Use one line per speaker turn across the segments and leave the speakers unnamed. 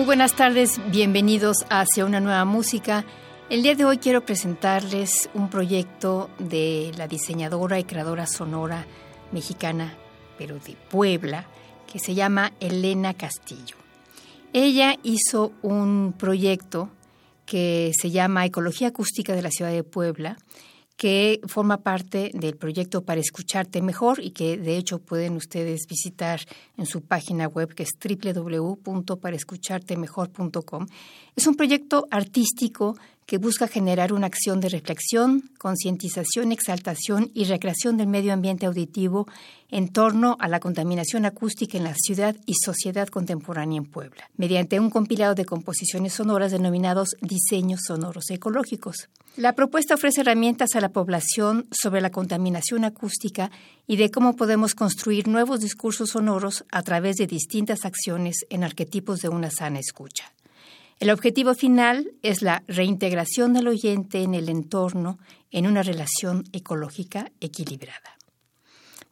Muy buenas tardes, bienvenidos Hacia una nueva música. El día de hoy quiero presentarles un proyecto de la diseñadora y creadora sonora mexicana, pero de Puebla, que se llama Elena Castillo. Ella hizo un proyecto que se llama Ecología Acústica de la Ciudad de Puebla, que forma parte del proyecto Para Escucharte Mejor y que de hecho pueden ustedes visitar en su página web que es www.paraescuchartemejor.com. Es un proyecto artístico que busca generar una acción de reflexión, concientización, exaltación y recreación del medio ambiente auditivo en torno a la contaminación acústica en la ciudad y sociedad contemporánea en Puebla, mediante un compilado de composiciones sonoras denominados diseños sonoros ecológicos. La propuesta ofrece herramientas a la población sobre la contaminación acústica y de cómo podemos construir nuevos discursos sonoros a través de distintas acciones en arquetipos de una sana escucha. El objetivo final es la reintegración del oyente en el entorno en una relación ecológica equilibrada.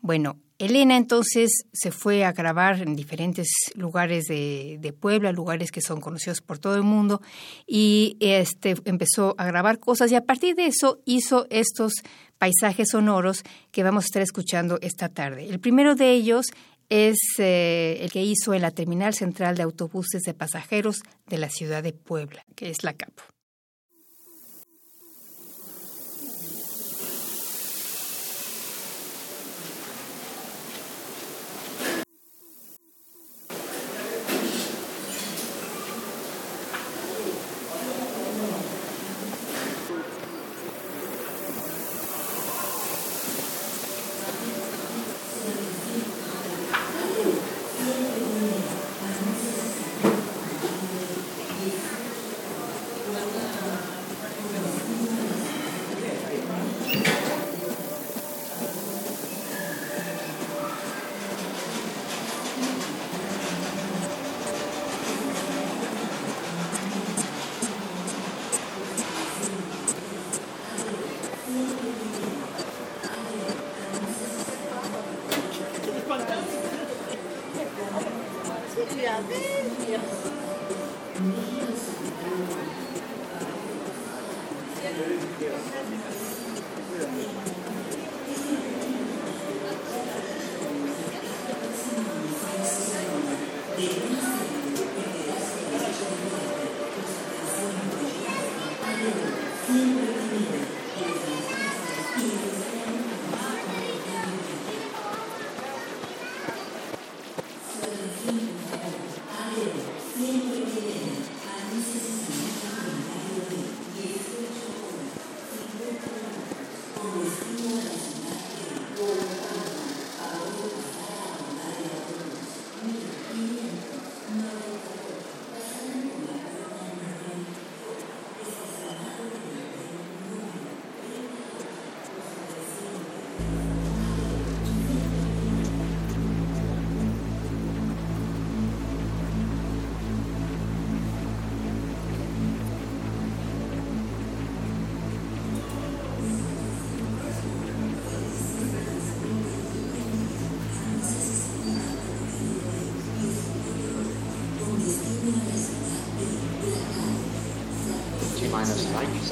Bueno, Elena entonces se fue a grabar en diferentes lugares de, Puebla, lugares que son conocidos por todo el mundo, y este, empezó a grabar cosas y a partir de eso hizo estos paisajes sonoros que vamos a estar escuchando esta tarde. El primero de ellos es eh, el que hizo en la terminal central de autobuses de pasajeros de la ciudad de Puebla, que es la Capo.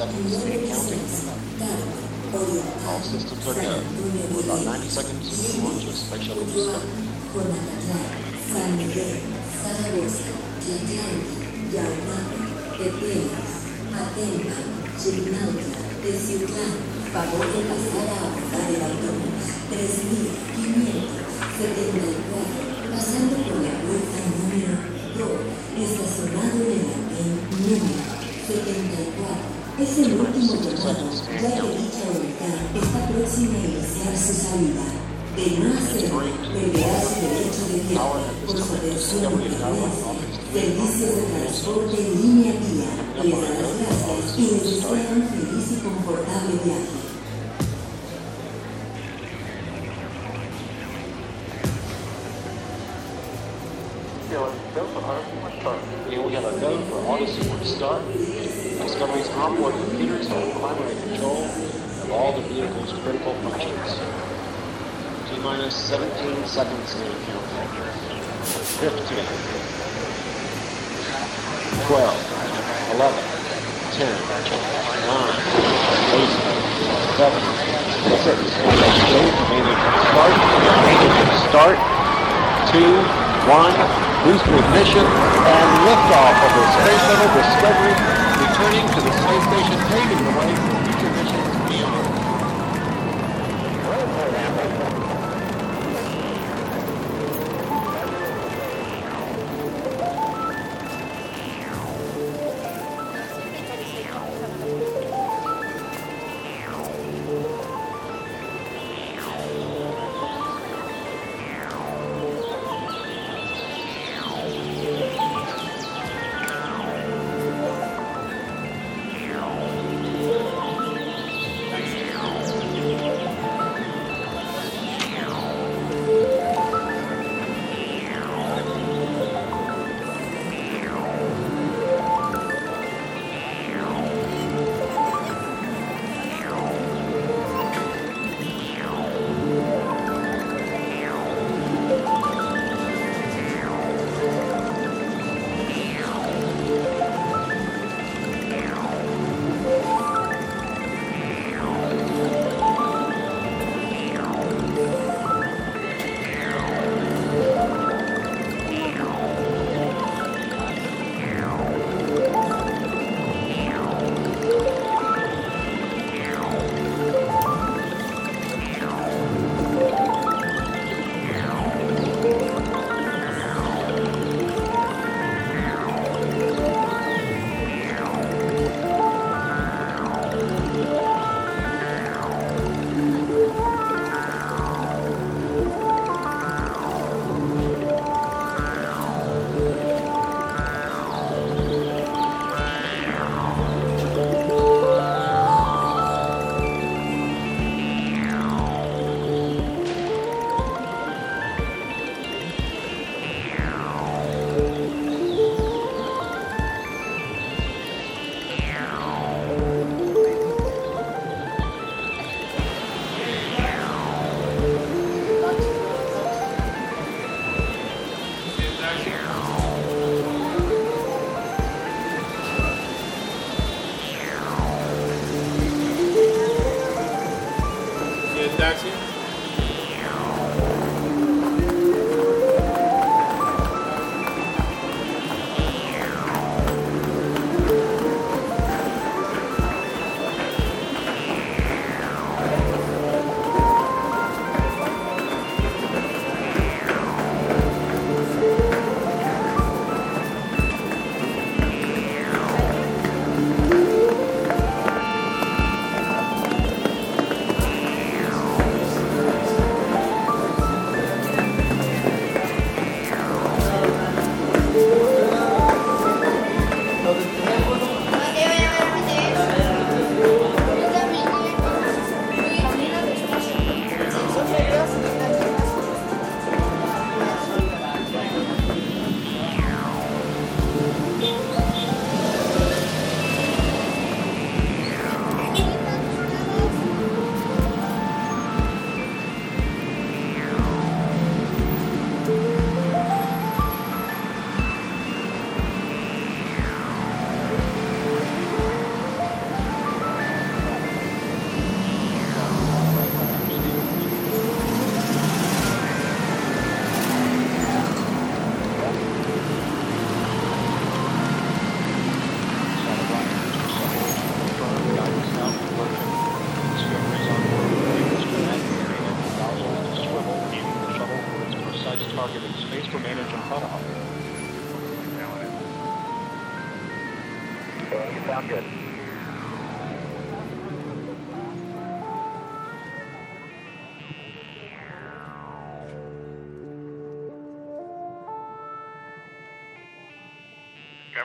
And counting. All systems are go. About 90 seconds launch
de a abordar el autobús 3574, pasando por la número 2, estacionado en el andén número 74. Es el último llamado, ya que dicha unidad está próxima a iniciar su salida. De no hacerlo, su derecho de viaje por su atención Servicios de transporte línea guía da y desea feliz y confortable viaje.
Go for auto start. Discovery's onboard computers have primary control of all the vehicle's critical functions. T minus 17 seconds in count. 15, 12, 11, 10, 9, 8, 7, 6, 5, start, start, 2, 1, booster ignition, and liftoff of the Space Shuttle Discovery, returning to the space station, paving the way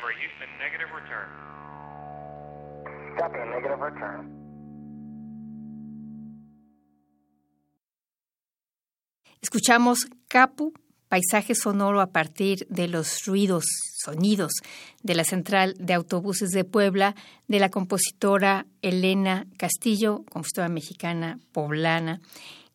Discovery Houston, negative return.
Copy, negative return.
Escuchamos Capu, paisaje sonoro a partir de los ruidos, sonidos de la central de autobuses de Puebla, de la compositora Elena Castillo, compositora mexicana poblana,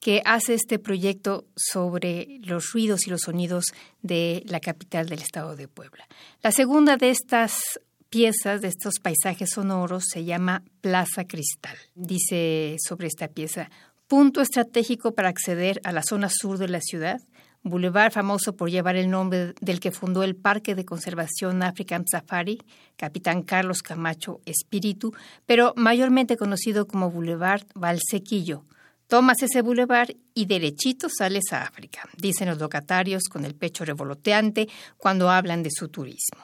que hace este proyecto sobre los ruidos y los sonidos de la capital del estado de Puebla. La segunda de estas piezas, de estos paisajes sonoros, se llama Plaza Cristal. Dice sobre esta pieza, punto estratégico para acceder a la zona sur de la ciudad, Boulevard famoso por llevar el nombre del que fundó el Parque de Conservación African Safari, capitán Carlos Camacho Espíritu, pero mayormente conocido como Boulevard Valsequillo. Tomas ese boulevard y derechito sales a África, dicen los locatarios con el pecho revoloteante cuando hablan de su turismo.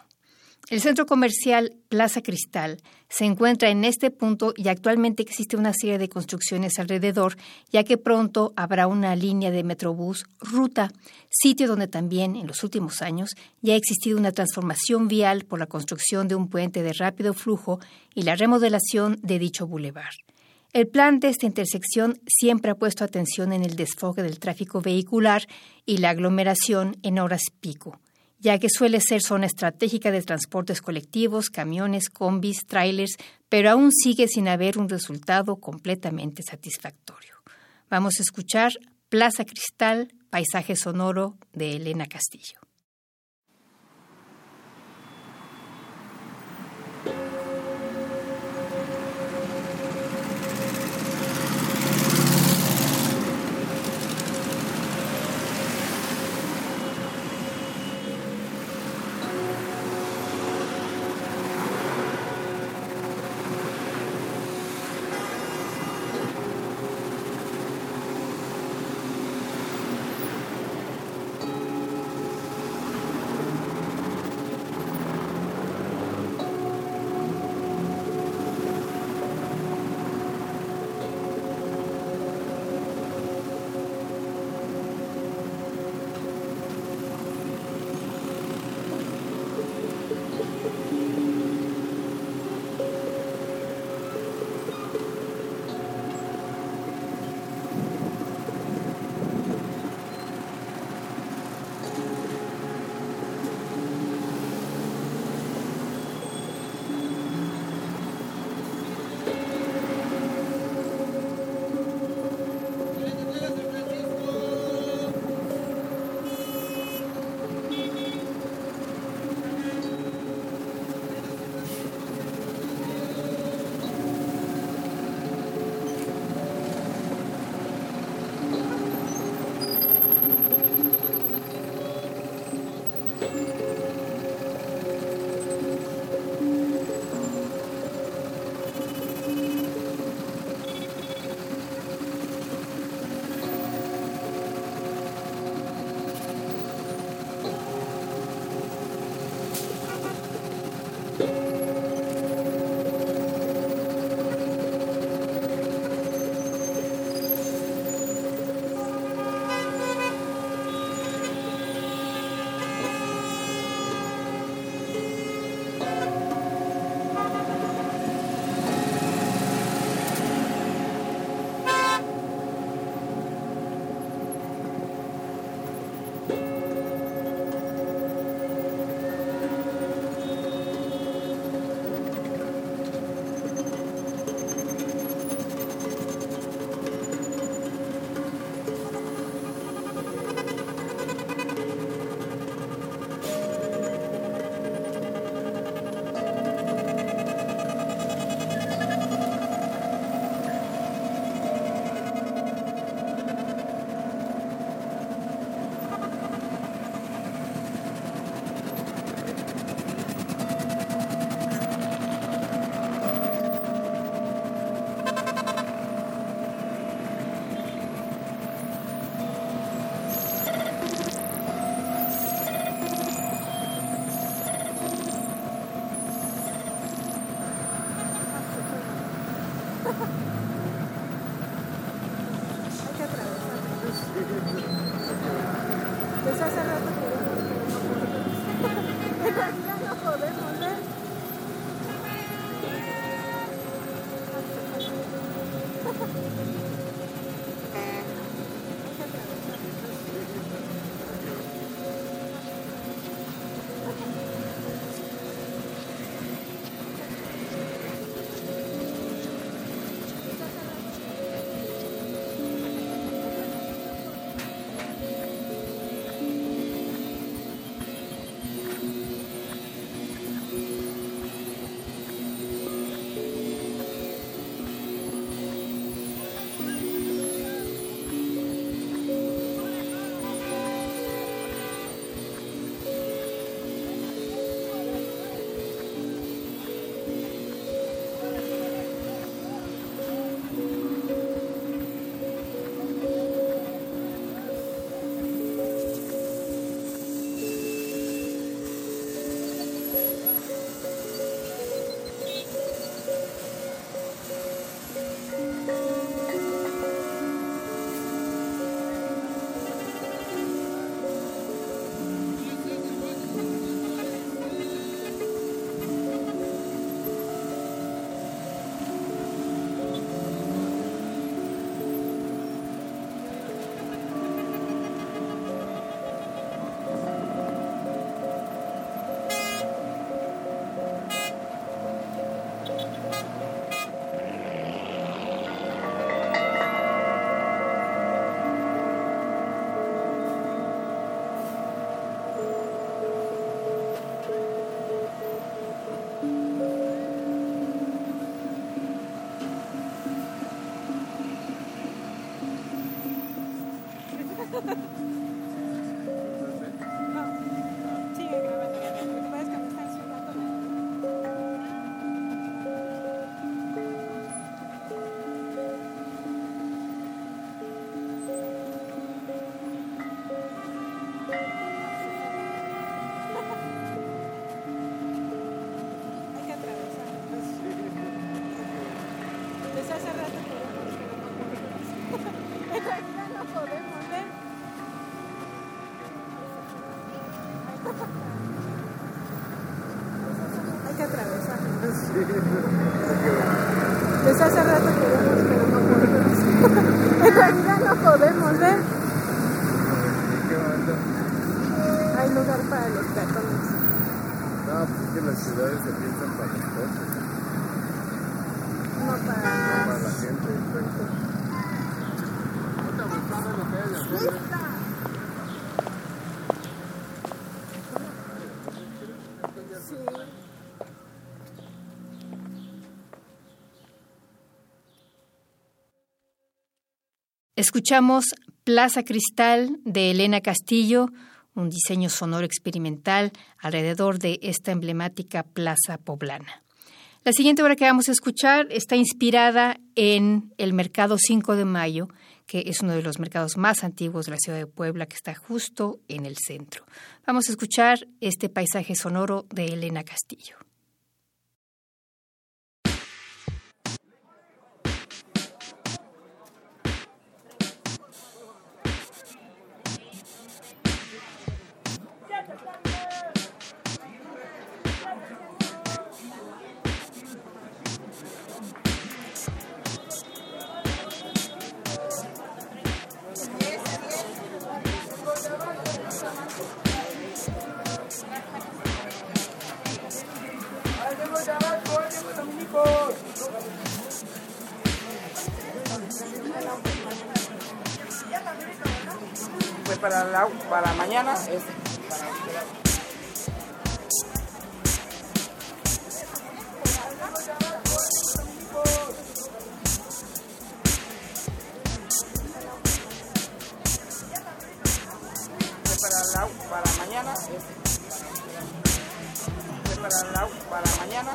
El centro comercial Plaza Cristal se encuentra en este punto y actualmente existe una serie de construcciones alrededor, ya que pronto habrá una línea de Metrobús Ruta, sitio donde también en los últimos años ya ha existido una transformación vial por la construcción de un puente de rápido flujo y la remodelación de dicho bulevar. El plan de esta intersección siempre ha puesto atención en el desfogue del tráfico vehicular y la aglomeración en horas pico ya que suele ser zona estratégica de transportes colectivos, camiones, combis, trailers, pero aún sigue sin haber un resultado completamente satisfactorio. Vamos a escuchar Plaza Cristal, Paisaje Sonoro de Elena Castillo. Escuchamos Plaza Cristal de Elena Castillo, un diseño sonoro experimental alrededor de esta emblemática plaza poblana. La siguiente obra que vamos a escuchar está inspirada en el Mercado 5 de Mayo, que es uno de los mercados más antiguos de la ciudad de Puebla, que está justo en el centro. Vamos a escuchar este paisaje sonoro de Elena Castillo.
Para, la, para mañana es pues para, la, para mañana es pues para, la, para mañana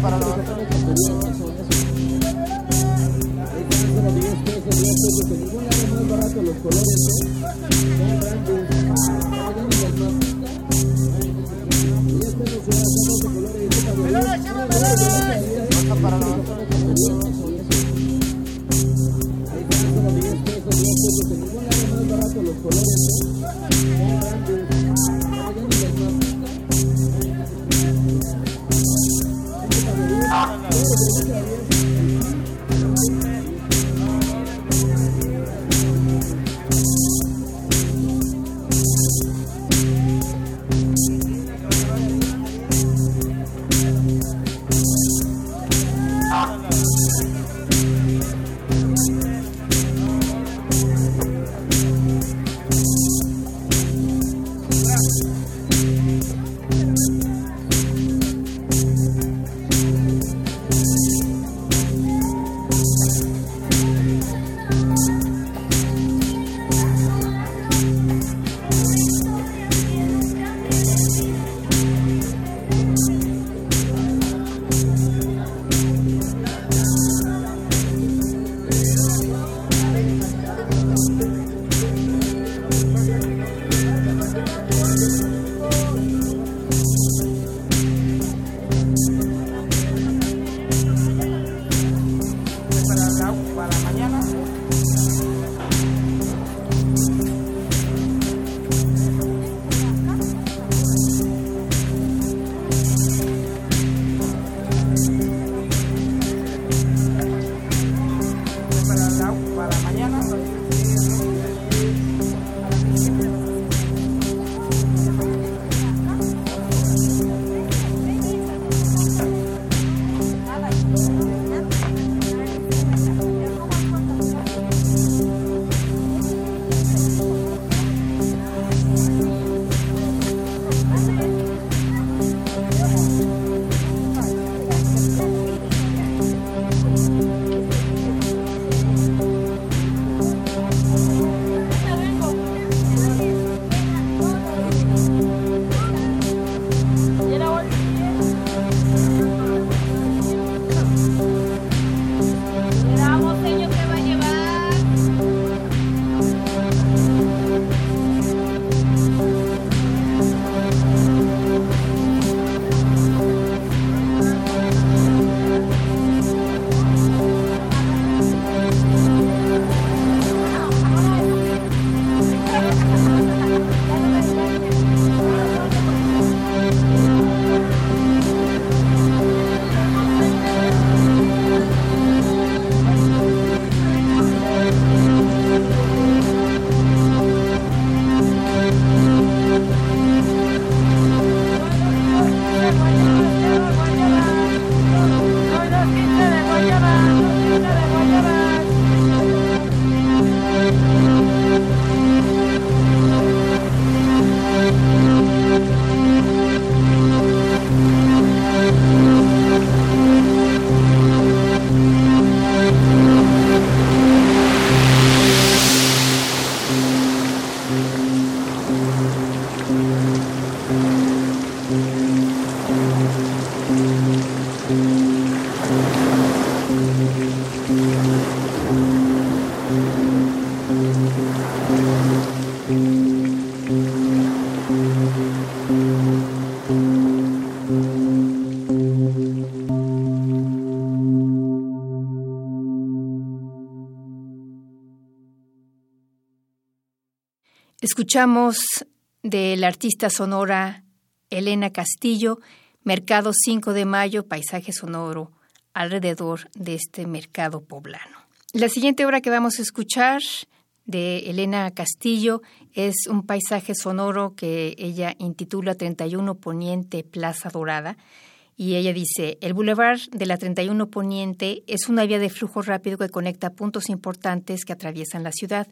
para barato los colores,
Escuchamos del artista sonora Elena Castillo, Mercado 5 de Mayo, paisaje sonoro alrededor de este mercado poblano. La siguiente obra que vamos a escuchar de Elena Castillo es un paisaje sonoro que ella intitula 31 Poniente Plaza Dorada. Y ella dice, el Boulevard de la 31 Poniente es una vía de flujo rápido que conecta puntos importantes que atraviesan la ciudad.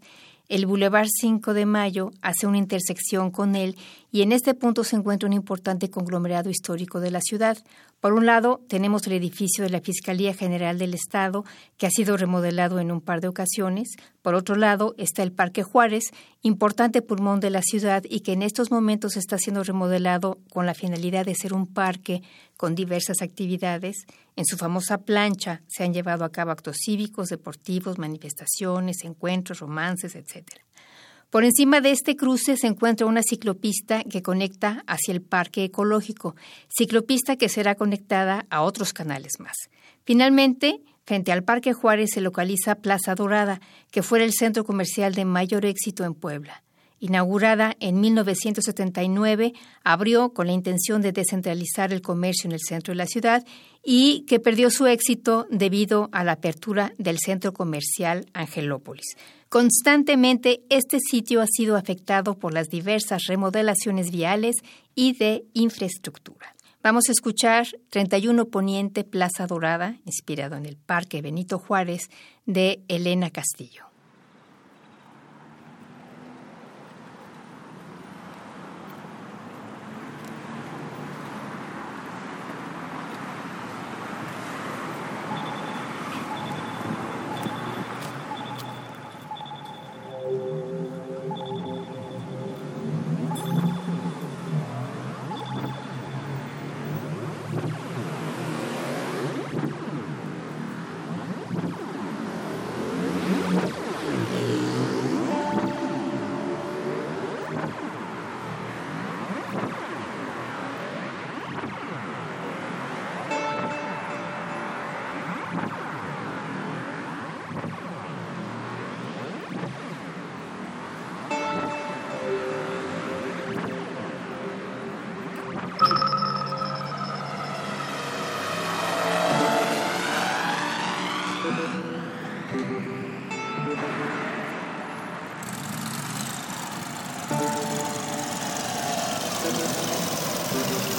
El Boulevard 5 de Mayo hace una intersección con él y en este punto se encuentra un importante conglomerado histórico de la ciudad. Por un lado, tenemos el edificio de la Fiscalía General del Estado, que ha sido remodelado en un par de ocasiones. Por otro lado, está el Parque Juárez, importante pulmón de la ciudad y que en estos momentos está siendo remodelado con la finalidad de ser un parque con diversas actividades. En su famosa plancha se han llevado a cabo actos cívicos, deportivos, manifestaciones, encuentros, romances, etc. Por encima de este cruce se encuentra una ciclopista que conecta hacia el parque ecológico, ciclopista que será conectada a otros canales más. Finalmente, frente al Parque Juárez se localiza Plaza Dorada, que fuera el centro comercial de mayor éxito en Puebla. Inaugurada en 1979, abrió con la intención de descentralizar el comercio en el centro de la ciudad y que perdió su éxito debido a la apertura del centro comercial Angelópolis. Constantemente este sitio ha sido afectado por las diversas remodelaciones viales y de infraestructura. Vamos a escuchar 31 Poniente Plaza Dorada, inspirado en el Parque Benito Juárez, de Elena Castillo. Thank you.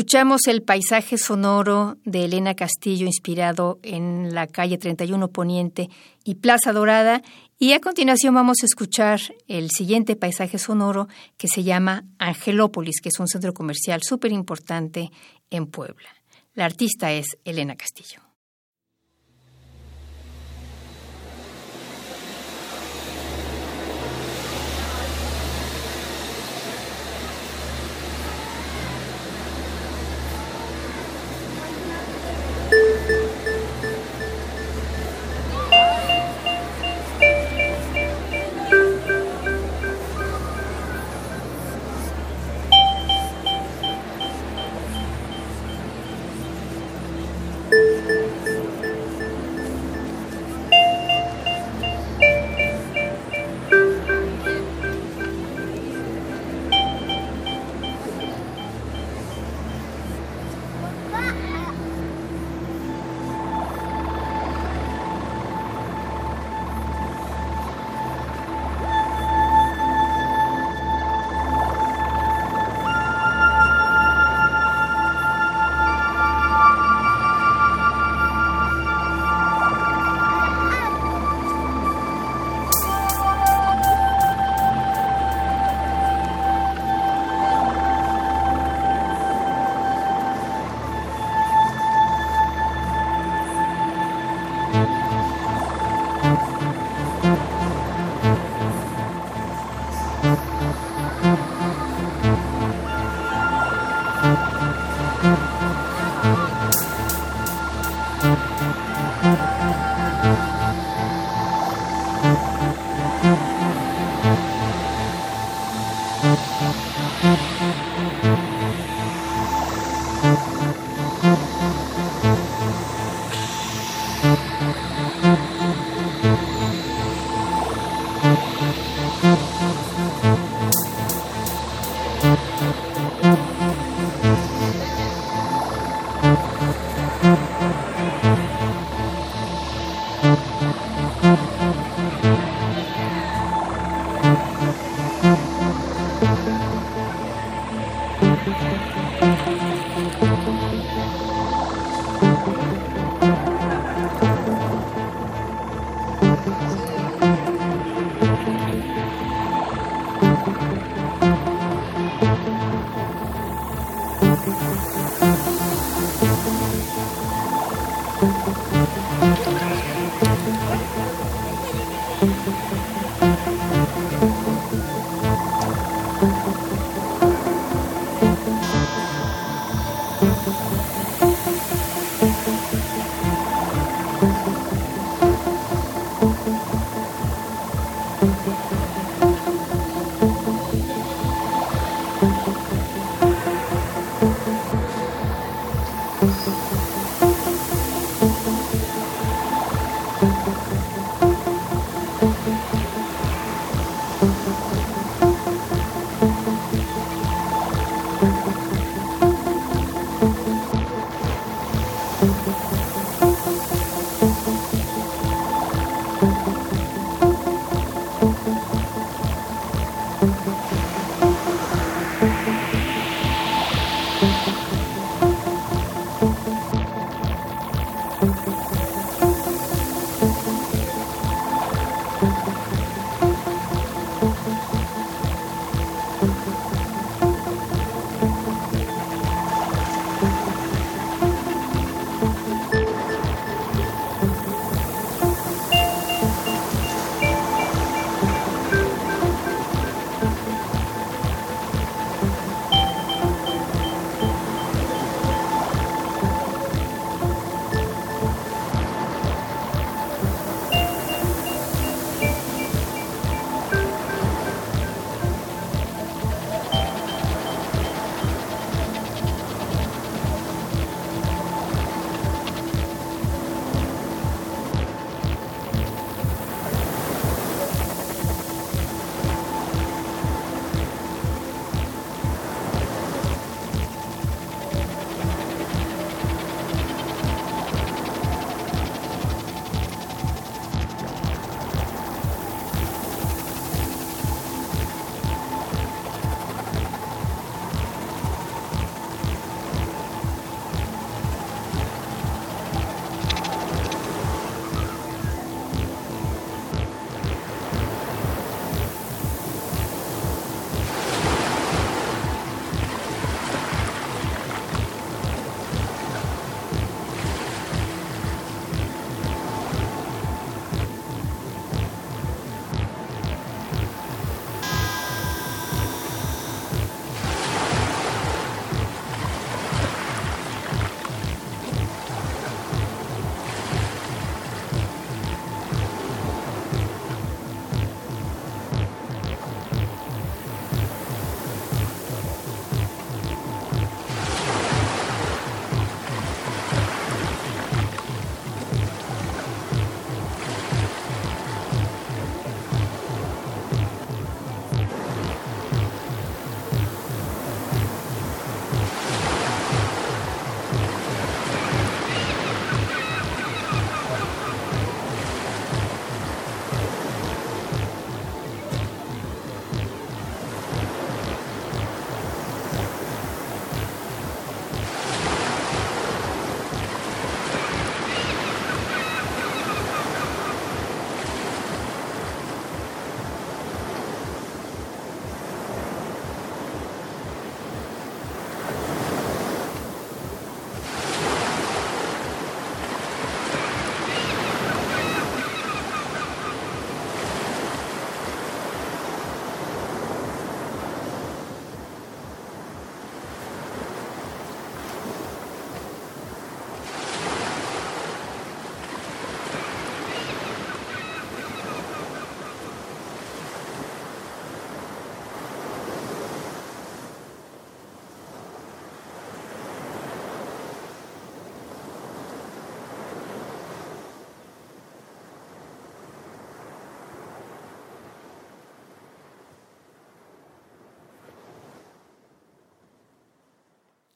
Escuchamos el paisaje sonoro de Elena Castillo inspirado en la calle 31 Poniente y Plaza Dorada y a continuación vamos a escuchar el siguiente paisaje sonoro que se llama Angelópolis, que es un centro comercial súper importante en Puebla. La artista es Elena Castillo.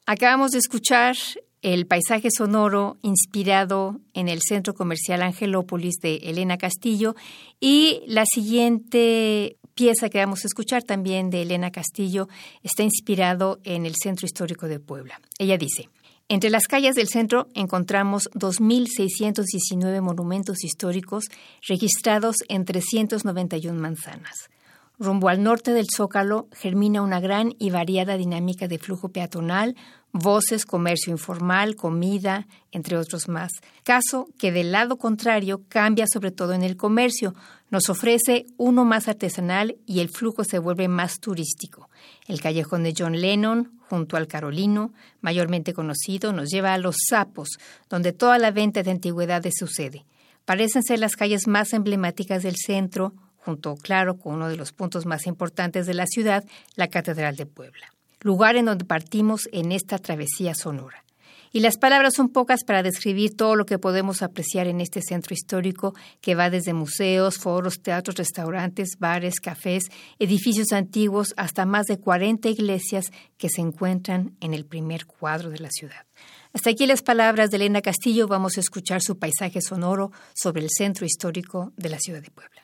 Acabamos de escuchar el paisaje sonoro inspirado en el centro comercial Angelópolis de Elena Castillo y la siguiente pieza que vamos a escuchar también de Elena Castillo está inspirado en el centro histórico de Puebla. Ella dice, entre las calles del centro encontramos 2.619 monumentos históricos registrados en 391 manzanas. Rumbo al norte del Zócalo germina una gran y variada dinámica de flujo peatonal, voces, comercio informal, comida, entre otros más. Caso que del lado contrario cambia sobre todo en el comercio, nos ofrece uno más artesanal y el flujo se vuelve más turístico. El callejón de John Lennon, junto al Carolino, mayormente conocido, nos lleva a Los Sapos, donde toda la venta de antigüedades sucede. Parecen ser las calles más emblemáticas del centro, junto, claro, con uno de los puntos más importantes de la ciudad, la Catedral de Puebla, lugar en donde partimos en esta travesía sonora. Y las palabras son pocas para describir todo lo que podemos apreciar en este centro histórico que va desde museos, foros, teatros, restaurantes, bares, cafés, edificios antiguos, hasta más de 40 iglesias que se encuentran en el primer cuadro de la ciudad. Hasta aquí las palabras de Elena Castillo. Vamos a escuchar su paisaje sonoro sobre el centro histórico de la ciudad de Puebla.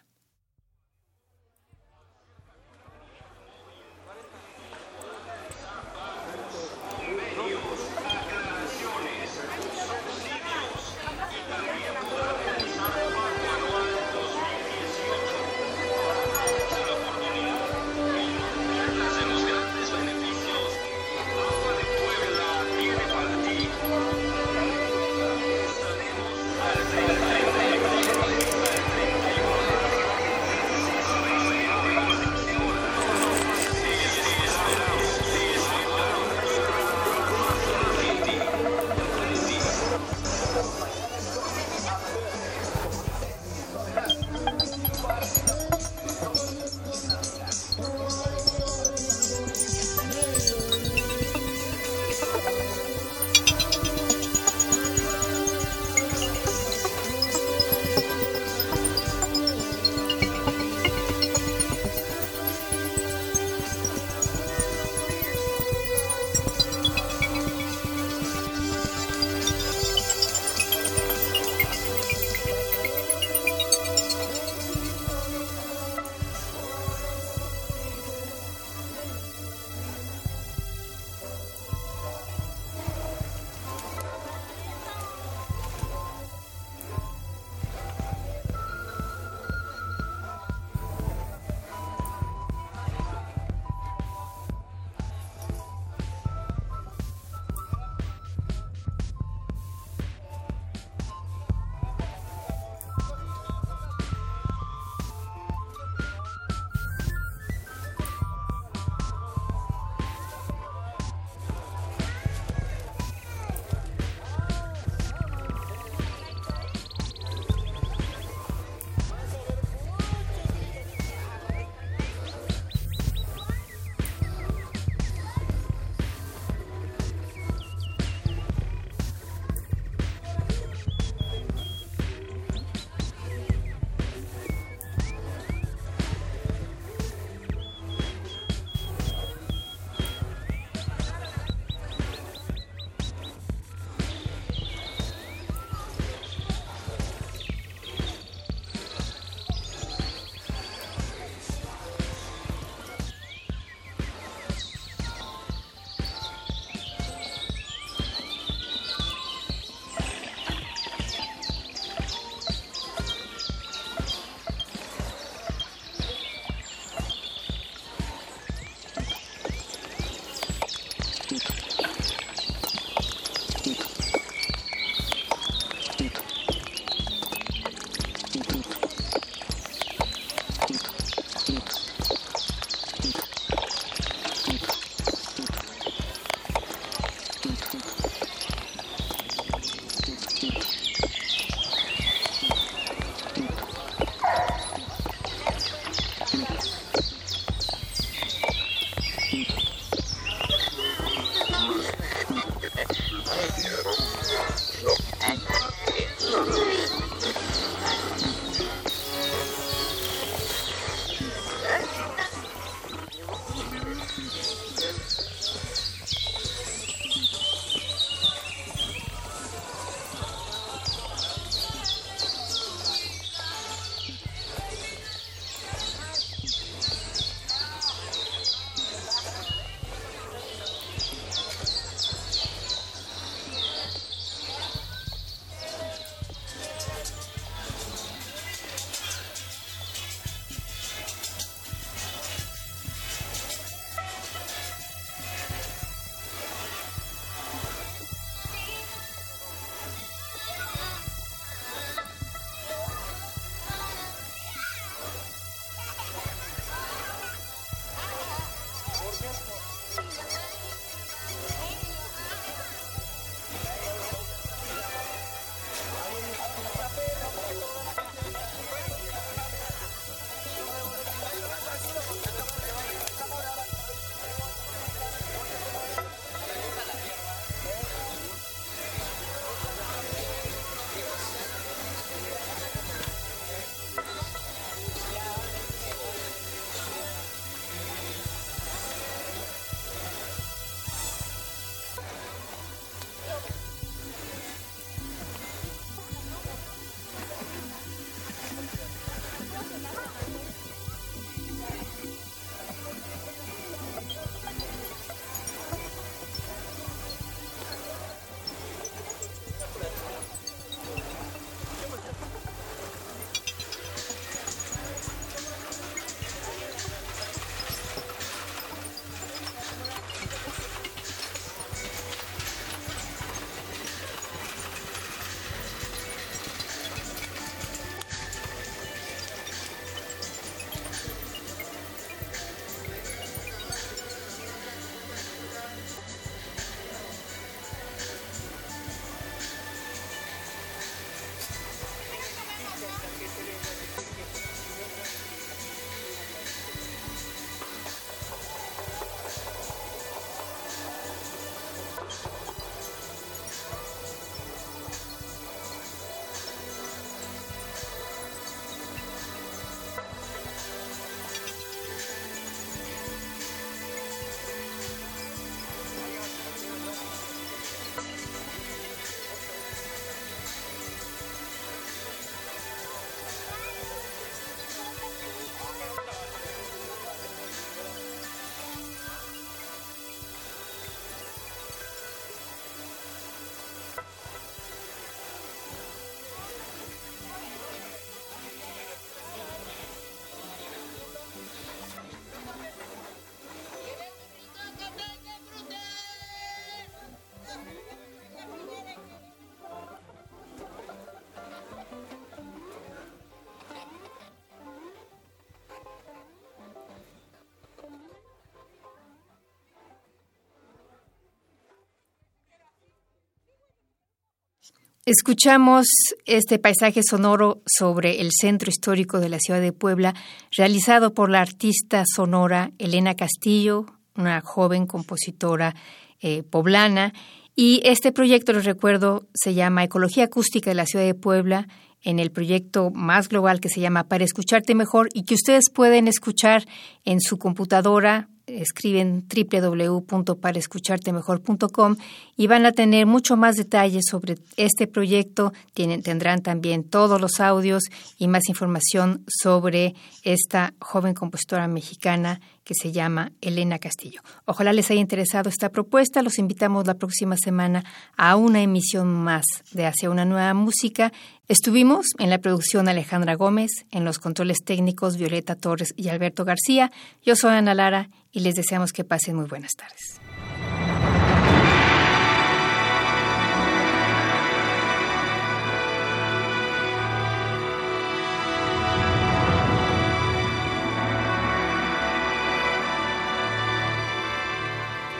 Escuchamos este paisaje sonoro sobre el centro histórico de la ciudad de Puebla, realizado por la artista sonora Elena Castillo, una joven compositora eh, poblana. Y este proyecto, les recuerdo, se llama Ecología Acústica de la Ciudad de Puebla, en el proyecto más global que se llama Para Escucharte Mejor y que ustedes pueden escuchar en su computadora escriben www.paraescuchartemejor.com y van a tener mucho más detalles sobre este proyecto. Tendrán también todos los audios y más información sobre esta joven compositora mexicana que se llama Elena Castillo. Ojalá les haya interesado esta propuesta. Los invitamos la próxima semana a una emisión más de Hacia una nueva música. Estuvimos en la producción Alejandra Gómez, en los controles técnicos Violeta Torres y Alberto García. Yo soy Ana Lara y les deseamos que pasen muy buenas tardes.